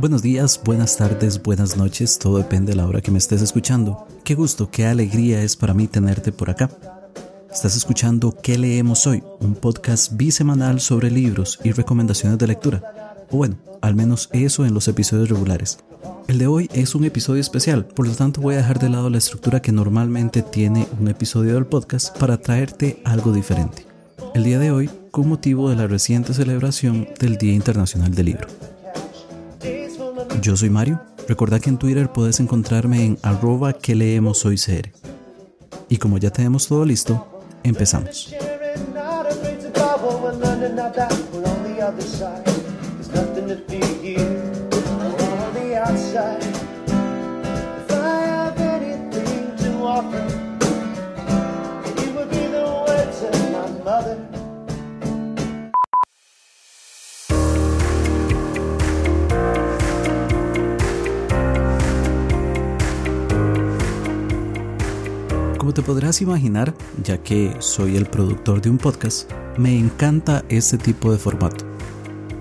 Buenos días, buenas tardes, buenas noches, todo depende de la hora que me estés escuchando. Qué gusto, qué alegría es para mí tenerte por acá. Estás escuchando ¿Qué leemos hoy? Un podcast bisemanal sobre libros y recomendaciones de lectura. O bueno, al menos eso en los episodios regulares. El de hoy es un episodio especial, por lo tanto voy a dejar de lado la estructura que normalmente tiene un episodio del podcast para traerte algo diferente. El día de hoy, con motivo de la reciente celebración del Día Internacional del Libro. Yo soy Mario. Recuerda que en Twitter puedes encontrarme en arroba que leemos hoy CR. Y como ya tenemos todo listo, empezamos. Podrás imaginar, ya que soy el productor de un podcast, me encanta este tipo de formato.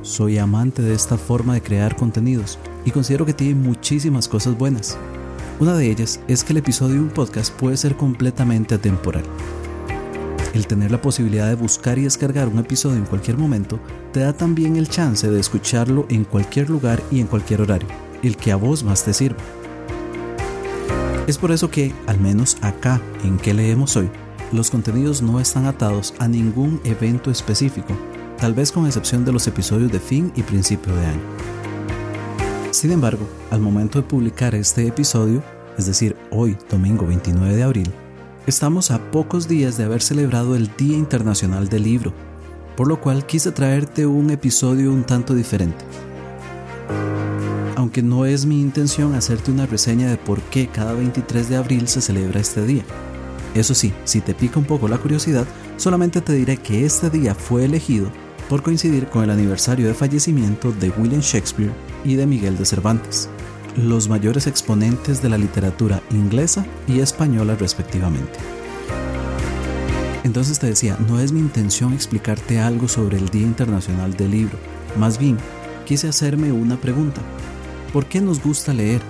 Soy amante de esta forma de crear contenidos y considero que tiene muchísimas cosas buenas. Una de ellas es que el episodio de un podcast puede ser completamente atemporal. El tener la posibilidad de buscar y descargar un episodio en cualquier momento te da también el chance de escucharlo en cualquier lugar y en cualquier horario, el que a vos más te sirva. Es por eso que, al menos acá en que leemos hoy, los contenidos no están atados a ningún evento específico, tal vez con excepción de los episodios de fin y principio de año. Sin embargo, al momento de publicar este episodio, es decir, hoy, domingo 29 de abril, estamos a pocos días de haber celebrado el Día Internacional del Libro, por lo cual quise traerte un episodio un tanto diferente aunque no es mi intención hacerte una reseña de por qué cada 23 de abril se celebra este día. Eso sí, si te pica un poco la curiosidad, solamente te diré que este día fue elegido por coincidir con el aniversario de fallecimiento de William Shakespeare y de Miguel de Cervantes, los mayores exponentes de la literatura inglesa y española respectivamente. Entonces te decía, no es mi intención explicarte algo sobre el Día Internacional del Libro, más bien quise hacerme una pregunta. ¿Por qué nos gusta leer?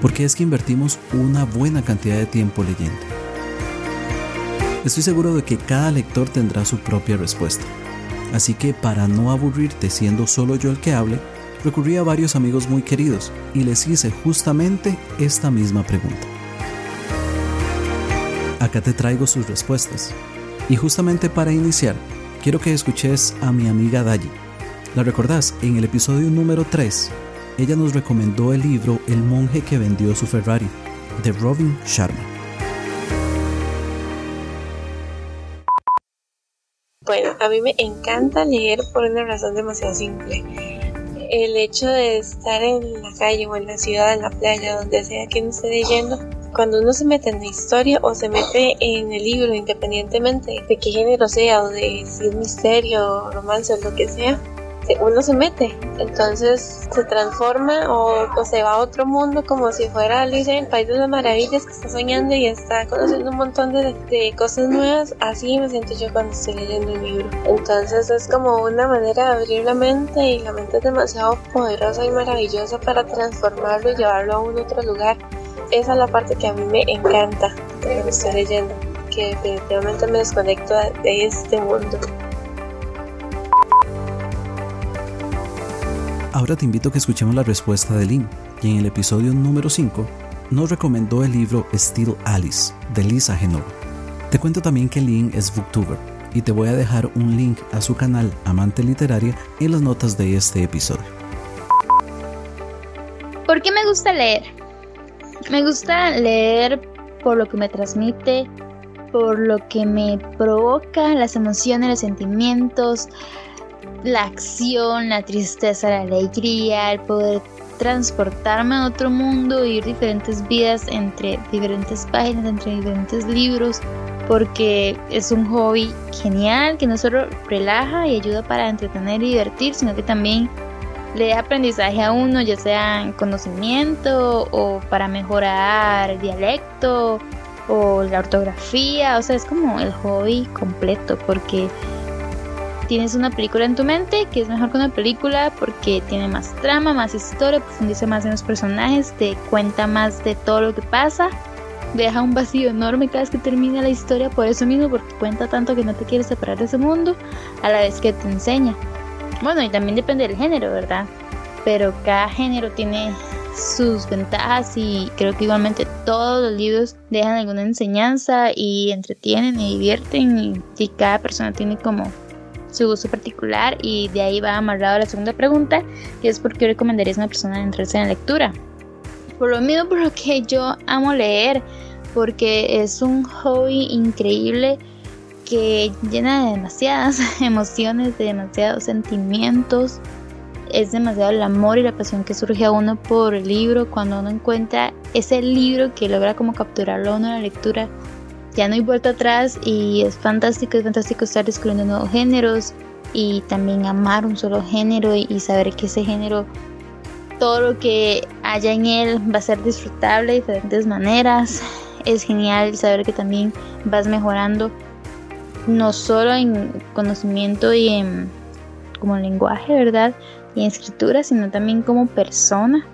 Porque es que invertimos una buena cantidad de tiempo leyendo. Estoy seguro de que cada lector tendrá su propia respuesta. Así que para no aburrirte siendo solo yo el que hable, recurrí a varios amigos muy queridos y les hice justamente esta misma pregunta. Acá te traigo sus respuestas. Y justamente para iniciar, quiero que escuches a mi amiga Dayi. ¿La recordás? En el episodio número 3, ella nos recomendó el libro El monje que vendió su Ferrari, de Robin Sharma. Bueno, a mí me encanta leer por una razón demasiado simple. El hecho de estar en la calle o en la ciudad, en la playa, donde sea que uno esté leyendo, cuando uno se mete en la historia o se mete en el libro, independientemente de qué género sea o de si es misterio, romance o lo que sea, uno se mete, entonces se transforma o, se va a otro mundo como si fuera Alicia en el País de las Maravillas que está soñando y está conociendo un montón de, de, cosas nuevas. Así me siento yo cuando estoy leyendo un libro. Entonces es como una manera de abrir la mente y la mente es demasiado poderosa y maravillosa para transformarlo y llevarlo a un otro lugar. Esa es la parte que a mí me encanta de lo que estoy leyendo, que definitivamente me desconecto de este mundo. Ahora te invito a que escuchemos la respuesta de Lynn, quien en el episodio número 5 nos recomendó el libro Still Alice de Lisa Genova. Te cuento también que Lynn es booktuber y te voy a dejar un link a su canal Amante Literaria en las notas de este episodio. ¿Por qué me gusta leer? Me gusta leer por lo que me transmite, por lo que me provoca las emociones, los sentimientos, la acción, la tristeza, la alegría, el poder transportarme a otro mundo, vivir diferentes vidas entre diferentes páginas, entre diferentes libros, porque es un hobby genial que no solo relaja y ayuda para entretener y divertir, sino que también le da aprendizaje a uno, ya sea en conocimiento o para mejorar el dialecto o la ortografía, o sea, es como el hobby completo porque tienes una película en tu mente que es mejor que una película porque tiene más trama, más historia, profundiza más en los personajes, te cuenta más de todo lo que pasa, deja un vacío enorme cada vez que termina la historia por eso mismo, porque cuenta tanto que no te quieres separar de ese mundo a la vez que te enseña. Bueno, y también depende del género, ¿verdad? Pero cada género tiene sus ventajas y creo que igualmente todos los libros dejan alguna enseñanza y entretienen y divierten y, cada persona tiene como su gusto particular y de ahí va amarrado la segunda pregunta que es por qué recomendarías a una persona entrarse en la lectura. Por lo mismo por lo que yo amo leer porque es un hobby increíble que llena de demasiadas emociones, de demasiados sentimientos. Es demasiado el amor y la pasión que surge a uno por el libro cuando uno encuentra ese libro que logra como capturarlo a uno en la lectura. Ya no hay vuelta atrás y es fantástico, es fantástico estar descubriendo nuevos géneros y también amar un solo género y, saber que ese género, todo lo que haya en él va a ser disfrutable de diferentes maneras. Es genial saber que también vas mejorando no solo en conocimiento y en como lenguaje, ¿verdad? Y en escritura, sino también como persona,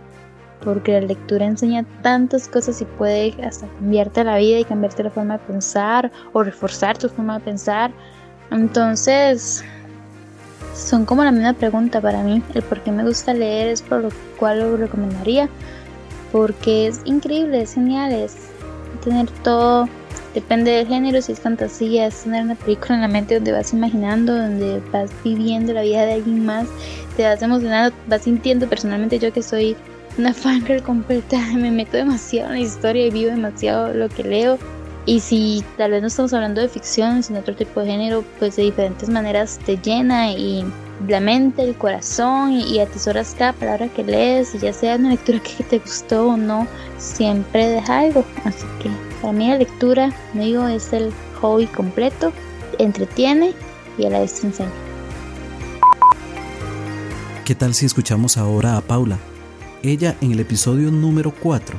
porque la lectura enseña tantas cosas y puede hasta cambiarte la vida y cambiarte la forma de pensar o reforzar tu forma de pensar. Entonces, son como la misma pregunta para mí. El por qué me gusta leer es por lo cual lo recomendaría, porque es increíble, es genial, es tener todo Depende del género, si es fantasía, es tener una película en la mente donde vas imaginando, donde vas viviendo la vida de alguien más, te vas emocionando, vas sintiendo personalmente yo que soy una fangirl completa, me meto demasiado en la historia y vivo demasiado lo que leo. Y si tal vez no estamos hablando de ficción, sino otro tipo de género, pues de diferentes maneras te llena y la mente, el corazón y, atesoras cada palabra que lees, y ya sea una lectura que te gustó o no, siempre deja algo. Así que para mí la lectura, me digo, es el hobby completo, entretiene y a la vez enseña. ¿Qué tal si escuchamos ahora a Paula? Ella en el episodio número 4,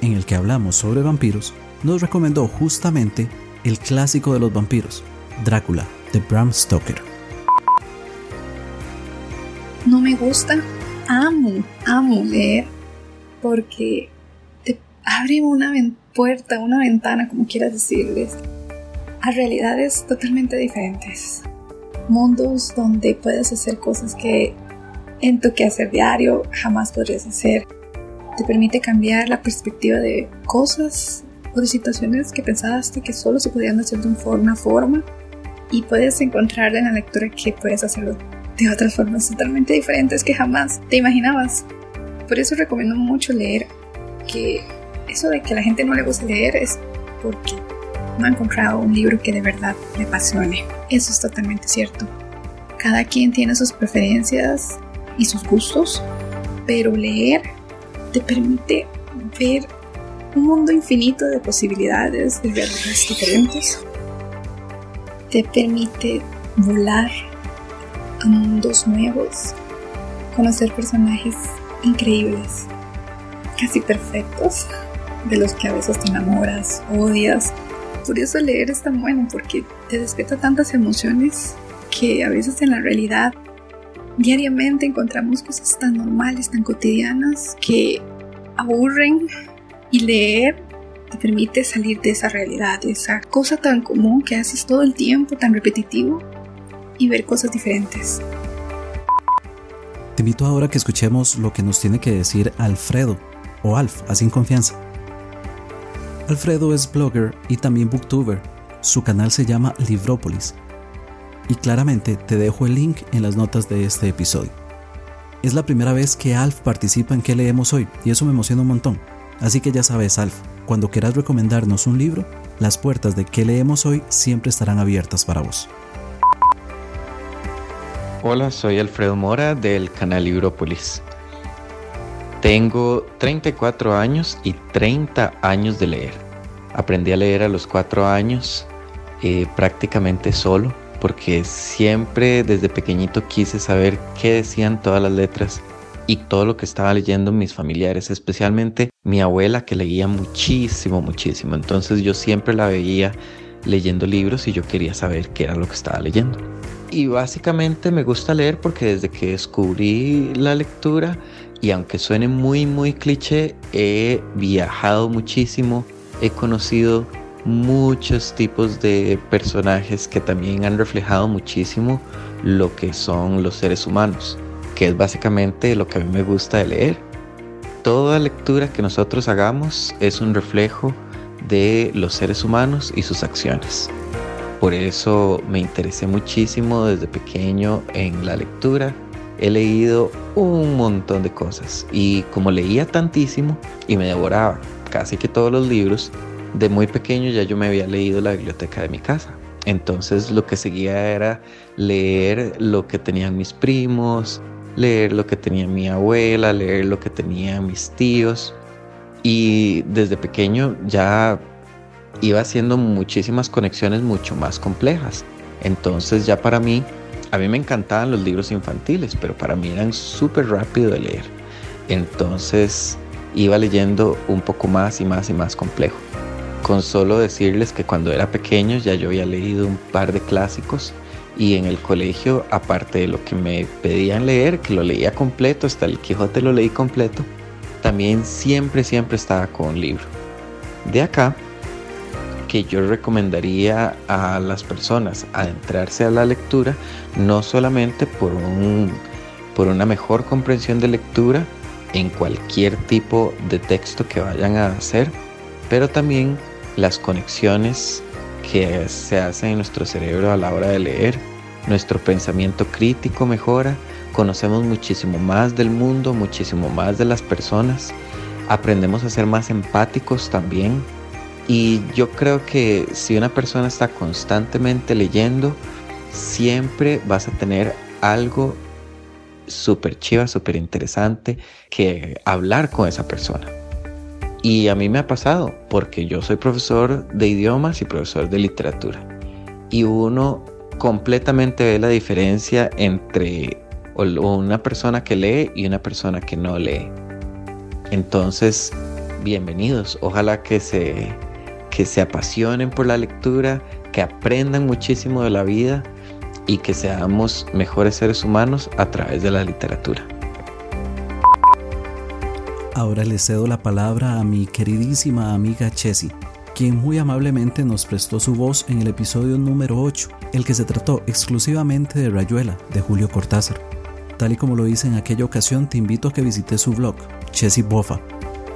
en el que hablamos sobre vampiros, nos recomendó justamente el clásico de los vampiros, Drácula, de Bram Stoker. No me gusta, amo, amo leer, porque te abre una puerta, una ventana, como quieras decirles, a realidades totalmente diferentes. Mundos donde puedes hacer cosas que en tu quehacer diario jamás podrías hacer. Te permite cambiar la perspectiva de cosas o de situaciones que pensaste que solo se podían hacer de una forma y puedes encontrar en la lectura que puedes hacerlo de otras formas totalmente diferentes que jamás te imaginabas. Por eso recomiendo mucho leer que eso de que a la gente no le gusta leer es porque no ha encontrado un libro que de verdad le apasione. Eso es totalmente cierto. Cada quien tiene sus preferencias y sus gustos, pero leer te permite ver un mundo infinito de posibilidades, de realidades diferentes. Te permite volar a mundos nuevos, conocer personajes increíbles, casi perfectos, de los que a veces te enamoras, odias. Por eso leer es tan bueno, porque te despierta tantas emociones que a veces en la realidad diariamente encontramos cosas tan normales, tan cotidianas, que aburren y leer te permite salir de esa realidad, de esa cosa tan común que haces todo el tiempo, tan repetitivo, y ver cosas diferentes. Te invito ahora a que escuchemos lo que nos tiene que decir Alfredo, o Alf, así en confianza. Alfredo es blogger y también booktuber. Su canal se llama Librópolis. Y claramente te dejo el link en las notas de este episodio. Es la primera vez que Alf participa en qué leemos hoy y eso me emociona un montón. Así que ya sabes, Alf, cuando quieras recomendarnos un libro, las puertas de qué leemos hoy siempre estarán abiertas para vos. Hola, soy Alfredo Mora del canal Librópolis. Tengo 34 años y 30 años de leer. Aprendí a leer a los 4 años eh, prácticamente solo porque siempre desde pequeñito quise saber qué decían todas las letras y todo lo que estaba leyendo mis familiares, especialmente mi abuela que leía muchísimo, muchísimo. Entonces yo siempre la veía leyendo libros y yo quería saber qué era lo que estaba leyendo. Y básicamente me gusta leer porque desde que descubrí la lectura, y aunque suene muy, muy cliché, he viajado muchísimo, he conocido muchos tipos de personajes que también han reflejado muchísimo lo que son los seres humanos, que es básicamente lo que a mí me gusta de leer. Toda lectura que nosotros hagamos es un reflejo de los seres humanos y sus acciones. Por eso me interesé muchísimo desde pequeño en la lectura. He leído un montón de cosas y como leía tantísimo y me devoraba casi que todos los libros, de muy pequeño ya yo me había leído la biblioteca de mi casa. Entonces lo que seguía era leer lo que tenían mis primos, leer lo que tenía mi abuela, leer lo que tenían mis tíos. Y desde pequeño ya iba haciendo muchísimas conexiones mucho más complejas. Entonces ya para mí, a mí me encantaban los libros infantiles, pero para mí eran súper rápido de leer. Entonces iba leyendo un poco más y más y más complejo. Con solo decirles que cuando era pequeño ya yo había leído un par de clásicos y en el colegio, aparte de lo que me pedían leer, que lo leía completo, hasta el Quijote lo leí completo, también siempre, siempre estaba con un libro. De acá que yo recomendaría a las personas adentrarse a la lectura, no solamente por, un, por una mejor comprensión de lectura en cualquier tipo de texto que vayan a hacer, pero también las conexiones que se hacen en nuestro cerebro a la hora de leer. Nuestro pensamiento crítico mejora, conocemos muchísimo más del mundo, muchísimo más de las personas, aprendemos a ser más empáticos también. Y yo creo que si una persona está constantemente leyendo, siempre vas a tener algo súper chiva, súper interesante que hablar con esa persona. Y a mí me ha pasado, porque yo soy profesor de idiomas y profesor de literatura. Y uno completamente ve la diferencia entre una persona que lee y una persona que no lee. Entonces, bienvenidos. Ojalá que se, que se apasionen por la lectura, que aprendan muchísimo de la vida y que seamos mejores seres humanos a través de la literatura. Ahora le cedo la palabra a mi queridísima amiga Chessy, quien muy amablemente nos prestó su voz en el episodio número 8, el que se trató exclusivamente de Rayuela, de Julio Cortázar. Tal y como lo hice en aquella ocasión, te invito a que visites su blog, Chessy Bofa,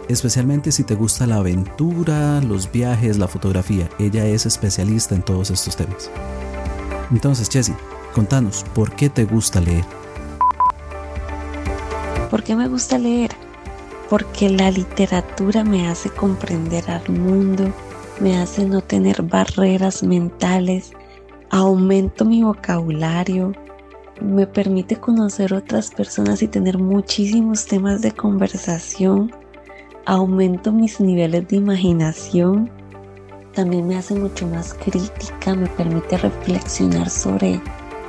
especialmente si te gusta la aventura, los viajes, la fotografía. Ella es especialista en todos estos temas. Entonces, Chessy, contanos, ¿por qué te gusta leer? ¿Por qué me gusta leer? Porque la literatura me hace comprender al mundo, me hace no tener barreras mentales, aumento mi vocabulario, me permite conocer otras personas y tener muchísimos temas de conversación, aumento mis niveles de imaginación, también me hace mucho más crítica, me permite reflexionar sobre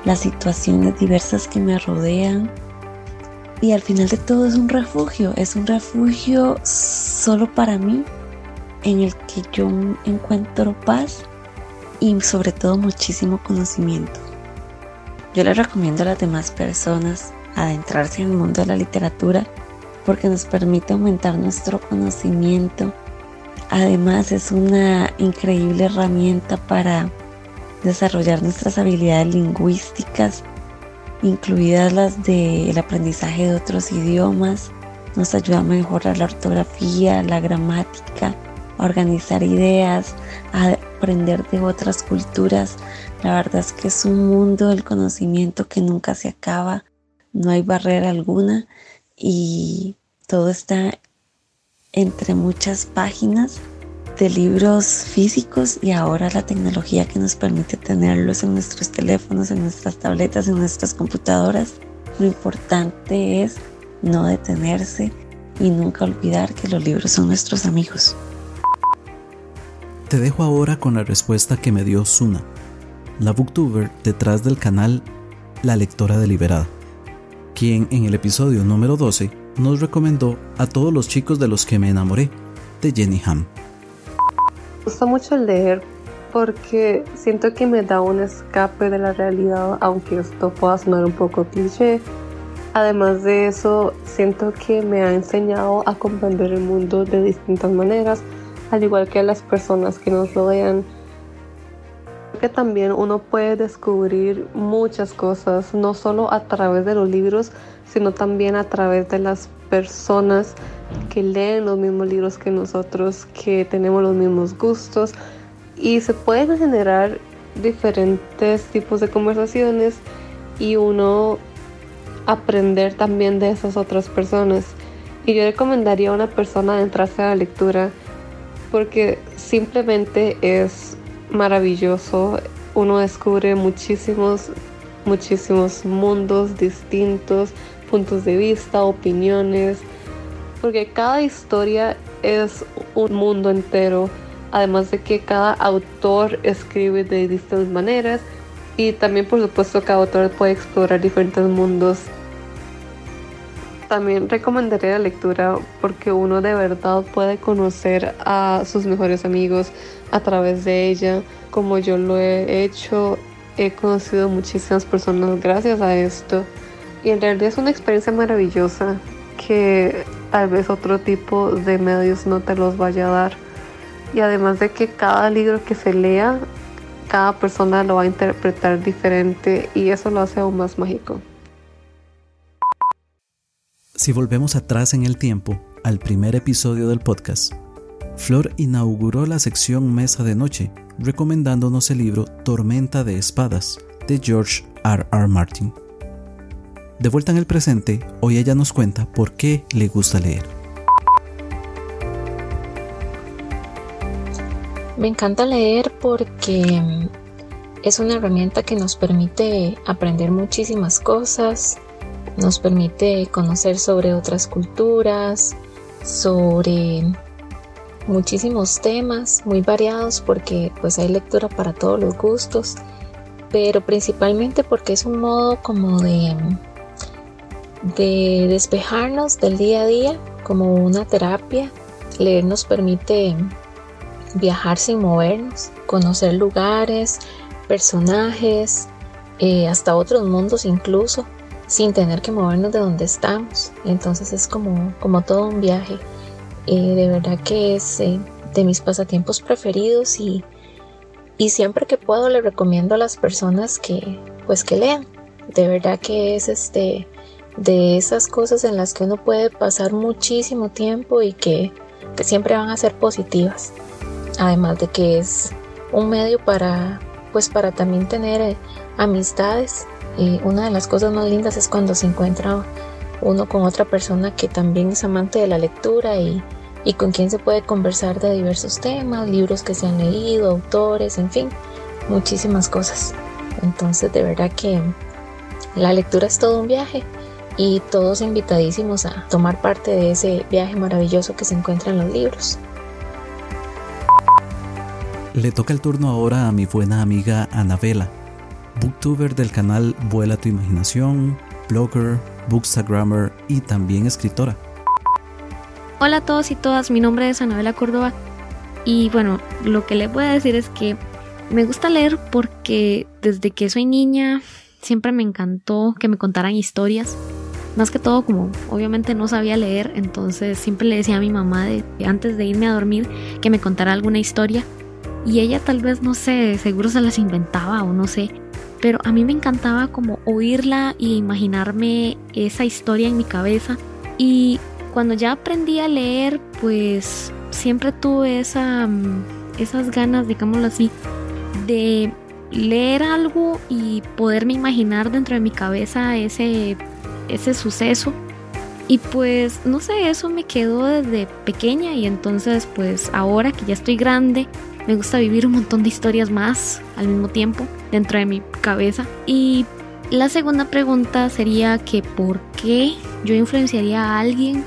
las situaciones diversas que me rodean y al final de todo es un refugio, es un refugio solo para mí en el que yo encuentro paz y sobre todo muchísimo conocimiento. Yo le recomiendo a las demás personas adentrarse en el mundo de la literatura porque nos permite aumentar nuestro conocimiento. Además es una increíble herramienta para desarrollar nuestras habilidades lingüísticas incluidas las del aprendizaje de otros idiomas. Nos ayuda a mejorar la ortografía, la gramática, a organizar ideas, a aprender de otras culturas. La verdad es que es un mundo del conocimiento que nunca se acaba, no hay barrera alguna y todo está entre muchas páginas de libros físicos y ahora la tecnología que nos permite tenerlos en nuestros teléfonos, en nuestras tabletas, en nuestras computadoras. Lo importante es no detenerse y nunca olvidar que los libros son nuestros amigos. Te dejo ahora con la respuesta que me dio Suna, la booktuber detrás del canal La Lectora Deliberada, quien en el episodio número 12 nos recomendó a todos los chicos de los que me enamoré, de Jenny Ham. Gusta mucho leer porque siento que me da un escape de la realidad, aunque esto pueda sonar un poco cliché. Además de eso, siento que me ha enseñado a comprender el mundo de distintas maneras, al igual que a las personas que nos rodean. Que también uno puede descubrir muchas cosas, no solo a través de los libros, sino también a través de las personas que leen los mismos libros que nosotros, que tenemos los mismos gustos y se pueden generar diferentes tipos de conversaciones y uno aprender también de esas otras personas. Y yo recomendaría a una persona adentrarse a la lectura porque simplemente es maravilloso. Uno descubre muchísimos, muchísimos mundos distintos, puntos de vista, opiniones, porque cada historia es un mundo entero. Además de que cada autor escribe de distintas maneras y también por supuesto cada autor puede explorar diferentes mundos también recomendaría la lectura porque uno de verdad puede conocer a sus mejores amigos a través de ella, como yo lo he hecho. He conocido muchísimas personas gracias a esto y en realidad es una experiencia maravillosa que tal vez otro tipo de medios no te los vaya a dar. Y además de que cada libro que se lea, cada persona lo va a interpretar diferente y eso lo hace aún más mágico. Si volvemos atrás en el tiempo, al primer episodio del podcast, Flor inauguró la sección Mesa de Noche, recomendándonos el libro Tormenta de Espadas, de George R. R. Martin. De vuelta en el presente, hoy ella nos cuenta por qué le gusta leer. Me encanta leer porque es una herramienta que nos permite aprender muchísimas cosas, nos permite conocer sobre otras culturas, sobre muchísimos temas muy variados porque pues hay lectura para todos los gustos, pero principalmente porque es un modo como de de despejarnos del día a día, como una terapia. Leer nos permite viajar sin movernos, conocer lugares, personajes, eh, hasta otros mundos incluso sin tener que movernos de donde estamos. Entonces es como, como todo un viaje. Eh, de verdad que es eh, de mis pasatiempos preferidos y, y siempre que puedo le recomiendo a las personas que pues que lean. De verdad que es este de esas cosas en las que uno puede pasar muchísimo tiempo y que, que siempre van a ser positivas. Además de que es un medio para pues para también tener eh, amistades una de las cosas más lindas es cuando se encuentra uno con otra persona que también es amante de la lectura y, y con quien se puede conversar de diversos temas, libros que se han leído, autores, en fin, muchísimas cosas. Entonces de verdad que la lectura es todo un viaje y todos invitadísimos a tomar parte de ese viaje maravilloso que se encuentra en los libros. Le toca el turno ahora a mi buena amiga Anabela booktuber del canal Vuela tu imaginación, blogger, bookstagrammer y también escritora. Hola a todos y todas, mi nombre es Anabela Córdoba y bueno, lo que les voy a decir es que me gusta leer porque desde que soy niña siempre me encantó que me contaran historias. Más que todo como obviamente no sabía leer, entonces siempre le decía a mi mamá antes de irme a dormir que me contara alguna historia. Y ella tal vez, no sé, seguro se las inventaba o no sé pero a mí me encantaba como oírla y imaginarme esa historia en mi cabeza. Y cuando ya aprendí a leer, pues siempre tuve esa, mm, esas ganas, digámoslo así, de leer algo y poderme imaginar dentro de mi cabeza ese, ese suceso. Y pues no sé, eso me quedó desde pequeña y entonces pues ahora que ya estoy grande, me gusta vivir un montón de historias más al mismo tiempo dentro de mi cabeza. Y la segunda pregunta sería que por qué yo influenciaría a alguien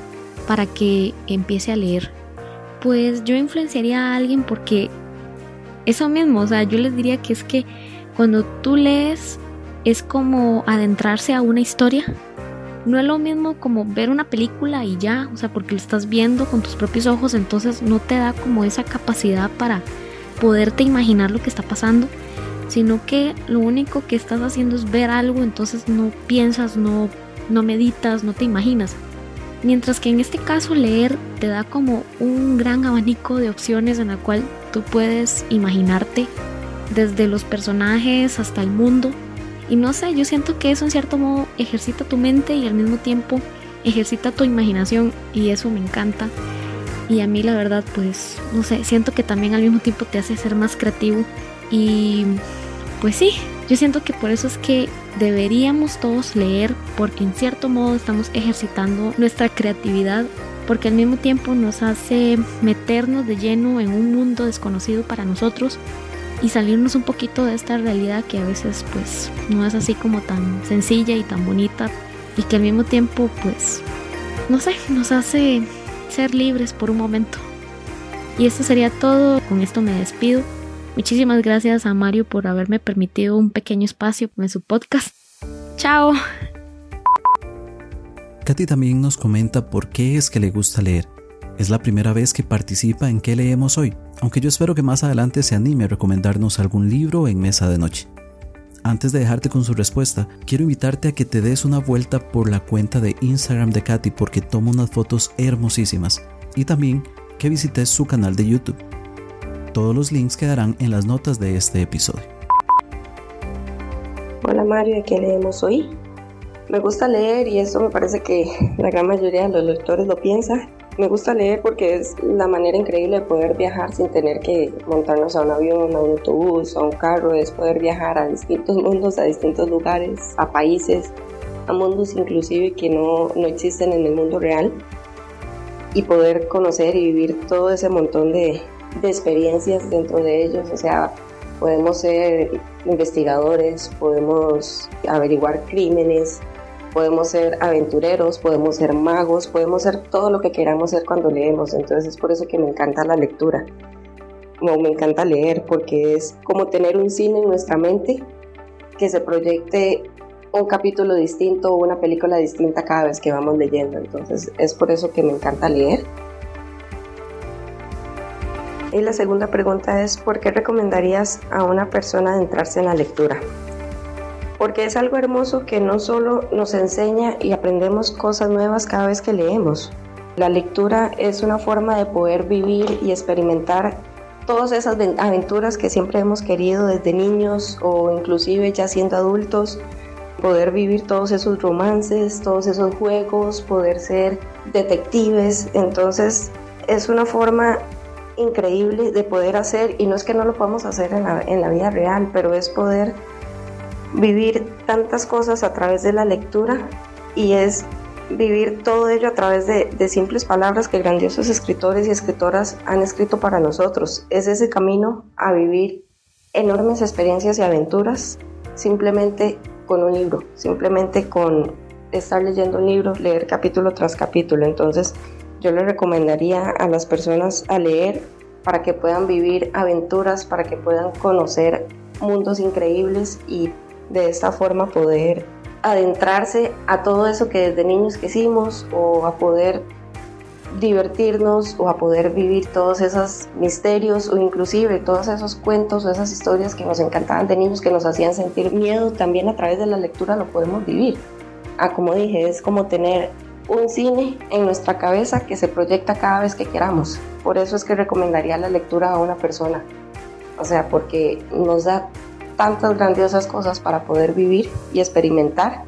para que empiece a leer. Pues yo influenciaría a alguien porque eso mismo, o sea, yo les diría que es que cuando tú lees es como adentrarse a una historia no es lo mismo como ver una película y ya, o sea, porque lo estás viendo con tus propios ojos, entonces no te da como esa capacidad para poderte imaginar lo que está pasando, sino que lo único que estás haciendo es ver algo, entonces no piensas, no, no meditas, no te imaginas. Mientras que en este caso leer te da como un gran abanico de opciones en la cual tú puedes imaginarte desde los personajes hasta el mundo. Y no sé, yo siento que eso en cierto modo ejercita tu mente y al mismo tiempo ejercita tu imaginación y eso me encanta. Y a mí la verdad pues no sé, siento que también al mismo tiempo te hace ser más creativo y pues sí, yo siento que por eso es que deberíamos todos leer porque en cierto modo estamos ejercitando nuestra creatividad porque al mismo tiempo nos hace meternos de lleno en un mundo desconocido para nosotros y salirnos un poquito de esta realidad que a veces pues no es así como tan sencilla y tan bonita y que al mismo tiempo pues no sé, nos hace ser libres por un momento. Y esto sería todo, con esto me despido. Muchísimas gracias a Mario por haberme permitido un pequeño espacio en su podcast. Chao. Katy también nos comenta por qué es que le gusta leer. Es la primera vez que participa en qué leemos hoy, aunque yo espero que más adelante se anime a recomendarnos algún libro en mesa de noche. Antes de dejarte con su respuesta, quiero invitarte a que te des una vuelta por la cuenta de Instagram de Katy porque toma unas fotos hermosísimas y también que visites su canal de YouTube. Todos los links quedarán en las notas de este episodio. Hola Mario, ¿de qué leemos hoy? Me gusta leer y eso me parece que la gran mayoría de los lectores lo piensa. Me gusta leer porque es la manera increíble de poder viajar sin tener que montarnos a un avión, a un autobús, a un carro, es poder viajar a distintos mundos, a distintos lugares, a países, a mundos inclusive que no, no existen en el mundo real y poder conocer y vivir todo ese montón de, de experiencias dentro de ellos, o sea, podemos ser investigadores, podemos averiguar crímenes, podemos ser aventureros, podemos ser magos, podemos ser todo lo que queramos ser cuando leemos. Entonces es por eso que me encanta la lectura. Me encanta leer porque es como tener un cine en nuestra mente que se proyecte un capítulo distinto o una película distinta cada vez que vamos leyendo. Entonces es por eso que me encanta leer. Y la segunda pregunta es, ¿por qué recomendarías a una persona adentrarse en la lectura? Porque es algo hermoso que no solo nos enseña y aprendemos cosas nuevas cada vez que leemos. La lectura es una forma de poder vivir y experimentar todas esas aventuras que siempre hemos querido desde niños o inclusive ya siendo adultos, poder vivir todos esos romances, todos esos juegos, poder ser detectives. Entonces es una forma increíble de poder hacer, y no es que no lo podamos hacer en la, en la vida real, pero es poder vivir tantas cosas a través de la lectura y es vivir todo ello a través de, de, simples palabras que grandiosos escritores y escritoras han escrito para nosotros. Es ese camino a vivir enormes experiencias y aventuras simplemente con un libro, simplemente con estar leyendo un libro, leer capítulo tras capítulo. Entonces yo le recomendaría a las personas a leer para que puedan vivir aventuras, para que puedan conocer mundos increíbles y de esta forma poder adentrarse a todo eso que desde niños quisimos o a poder divertirnos o a poder vivir todos esos misterios o inclusive todos esos cuentos o esas historias que nos encantaban de niños que nos hacían sentir miedo también a través de la lectura lo podemos vivir. Ah, como dije, es como tener un cine en nuestra cabeza que se proyecta cada vez que queramos. Por eso es que recomendaría la lectura a una persona. O sea, porque nos da tantas grandiosas cosas para poder vivir y experimentar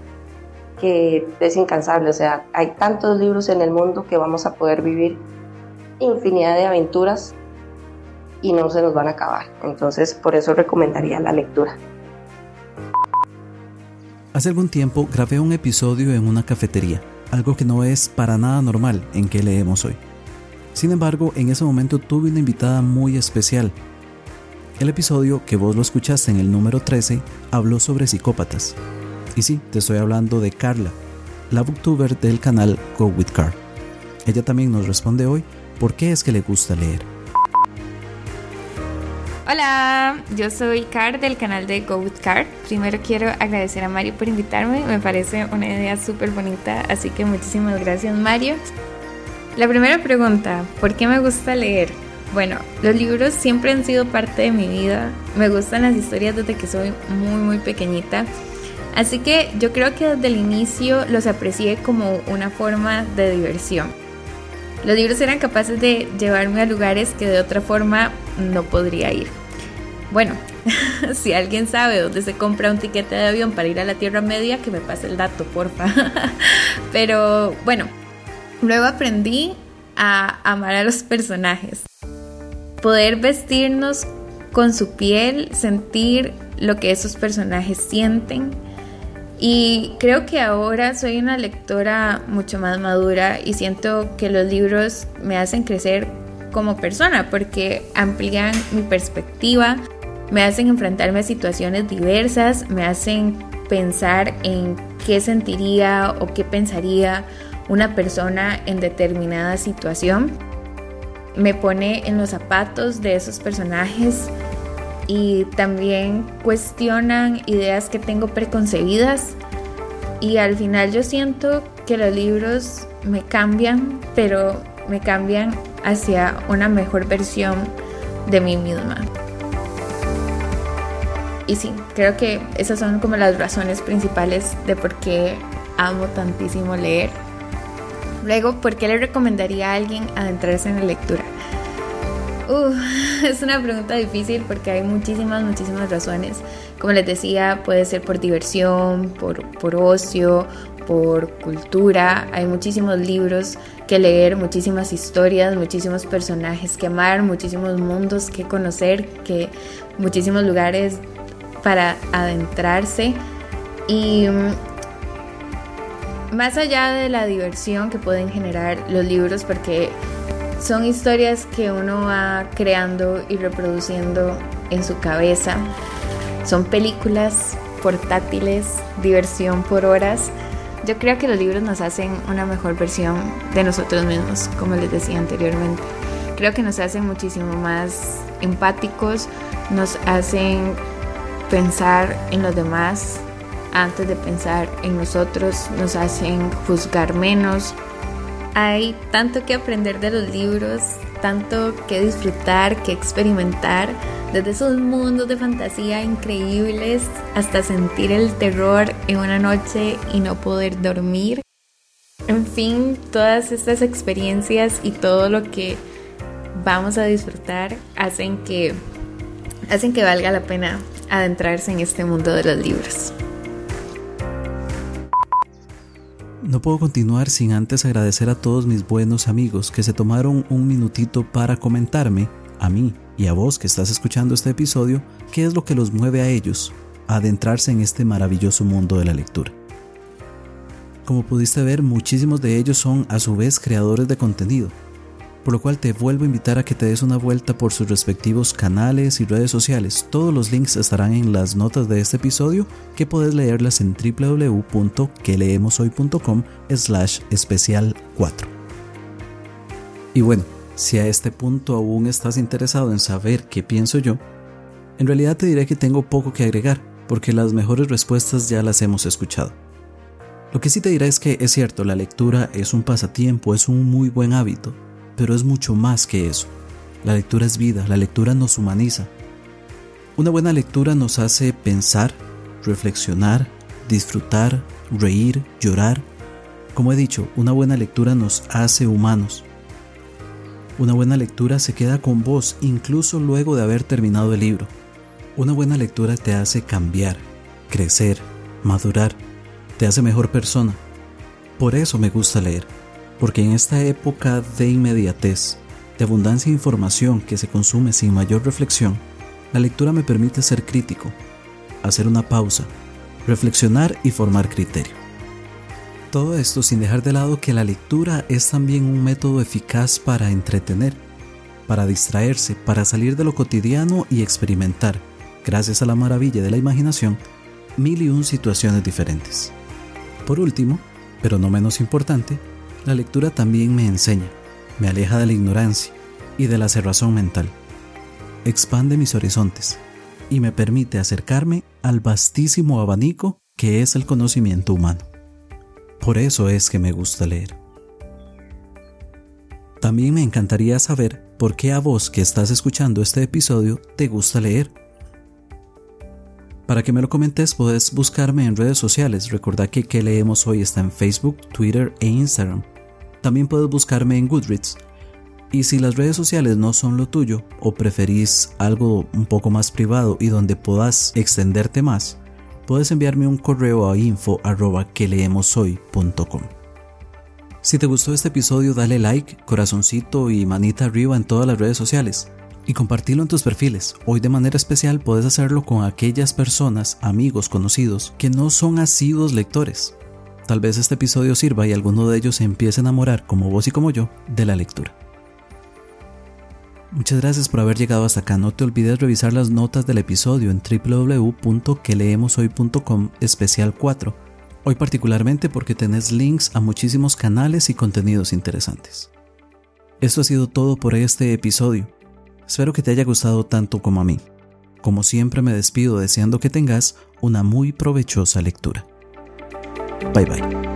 que es incansable. O sea, hay tantos libros en el mundo que vamos a poder vivir infinidad de aventuras y no se nos van a acabar. Entonces, por eso recomendaría la lectura. Hace algún tiempo grabé un episodio en una cafetería algo que no es para nada normal en que leemos hoy. Sin embargo, en ese momento tuve una invitada muy especial. El episodio que vos lo escuchaste en el número 13 habló sobre psicópatas. Y sí, te estoy hablando de Carla, la booktuber del canal Go With Car. Ella también nos responde hoy por qué es que le gusta leer. Hola, yo soy Car del canal de Go With Car. Primero quiero agradecer a Mario por invitarme, me parece una idea súper bonita, así que muchísimas gracias Mario. La primera pregunta, ¿por qué me gusta leer? Bueno, los libros siempre han sido parte de mi vida, me gustan las historias desde que soy muy muy pequeñita, así que yo creo que desde el inicio los aprecié como una forma de diversión. Los libros eran capaces de llevarme a lugares que de otra forma no podría ir. Bueno, si alguien sabe dónde se compra un tiquete de avión para ir a la Tierra Media, que me pase el dato, porfa. Pero bueno, luego aprendí a amar a los personajes. Poder vestirnos con su piel, sentir lo que esos personajes sienten y creo que ahora soy una lectora mucho más madura y siento que los libros me hacen crecer como persona porque amplían mi perspectiva, me hacen enfrentarme a situaciones diversas, me hacen pensar en qué sentiría o qué pensaría una persona en determinada situación. Me pone en los zapatos de esos personajes y también cuestionan ideas que tengo preconcebidas y al final yo siento que los libros me cambian, pero me cambian hacia una mejor versión de mí misma. Y sí, creo que esas son como las razones principales de por qué amo tantísimo leer. Luego, ¿por qué le recomendaría a alguien adentrarse en la lectura? es una pregunta difícil porque hay muchísimas, muchísimas razones. Como les decía, puede ser por diversión, por, por ocio, por cultura. Hay muchísimos libros que leer, muchísimas historias, muchísimos personajes que amar, muchísimos mundos que conocer, que muchísimos lugares para adentrarse. Y mm, más allá de la diversión que pueden generar los libros, porque son historias que uno va creando y reproduciendo en su cabeza. Son películas portátiles, diversión por horas. Yo creo que los libros nos hacen una mejor versión de nosotros mismos, como les decía anteriormente. Creo que nos hacen muchísimo más empáticos, nos hacen pensar en los demás antes de pensar en nosotros, nos hacen juzgar menos, hay tanto que aprender de los libros, tanto que disfrutar, que experimentar, desde esos mundos de fantasía increíbles hasta sentir el terror en una noche y no poder dormir. En fin, todas estas experiencias y todo lo que vamos a disfrutar hacen que hacen que valga la pena adentrarse en este mundo de los libros. No puedo continuar sin antes agradecer a todos mis buenos amigos que se tomaron un minutito para comentarme, a mí y a vos que estás escuchando este episodio, qué es lo que los mueve a ellos a adentrarse en este maravilloso mundo de la lectura. Como pudiste ver, muchísimos de ellos son a su vez creadores de contenido, por lo cual te vuelvo a invitar a que te des una vuelta por sus respectivos canales y redes sociales. Todos los links estarán en las notas de este episodio que puedes leerlas en www.queleemoshoy.com slash especial 4. Y bueno, si a este punto aún estás interesado en saber qué pienso yo, en realidad te diré que tengo poco que agregar, porque las mejores respuestas ya las hemos escuchado. Lo que sí te diré es que es cierto, la lectura es un pasatiempo, es un muy buen hábito, pero es mucho más que eso. La lectura es vida, la lectura nos humaniza. Una buena lectura nos hace pensar, reflexionar, disfrutar, reír, llorar. Como he dicho, una buena lectura nos hace humanos. Una buena lectura se queda con vos incluso luego de haber terminado el libro. Una buena lectura te hace cambiar, crecer, madurar, te hace mejor persona. Por eso me gusta leer porque en esta época de inmediatez, de abundancia de información que se consume sin mayor reflexión, la lectura me permite ser crítico, hacer una pausa, reflexionar y formar criterio. Todo esto sin dejar de lado que la lectura es también un método eficaz para entretener, para distraerse, para salir de lo cotidiano y experimentar, gracias a la maravilla de la imaginación, mil y un situaciones diferentes. Por último, pero no menos importante, la lectura también me enseña, me aleja de la ignorancia y de la cerrazón mental. expande mis horizontes y me permite acercarme al vastísimo abanico que es el conocimiento humano. Por eso es que me gusta leer. También me encantaría saber por qué a vos que estás escuchando este episodio te gusta leer. Para que me lo comentes puedes buscarme en redes sociales. Recordad que que leemos hoy está en Facebook, Twitter e Instagram. También puedes buscarme en Goodreads. Y si las redes sociales no son lo tuyo o preferís algo un poco más privado y donde puedas extenderte más, puedes enviarme un correo a info Si te gustó este episodio, dale like, corazoncito y manita arriba en todas las redes sociales y compartirlo en tus perfiles. Hoy de manera especial puedes hacerlo con aquellas personas, amigos, conocidos, que no son asiduos lectores. Tal vez este episodio sirva y alguno de ellos se empiece a enamorar, como vos y como yo, de la lectura. Muchas gracias por haber llegado hasta acá. No te olvides revisar las notas del episodio en www.queleemoshoy.com especial 4. Hoy particularmente porque tenés links a muchísimos canales y contenidos interesantes. Esto ha sido todo por este episodio. Espero que te haya gustado tanto como a mí. Como siempre me despido deseando que tengas una muy provechosa lectura. 拜拜。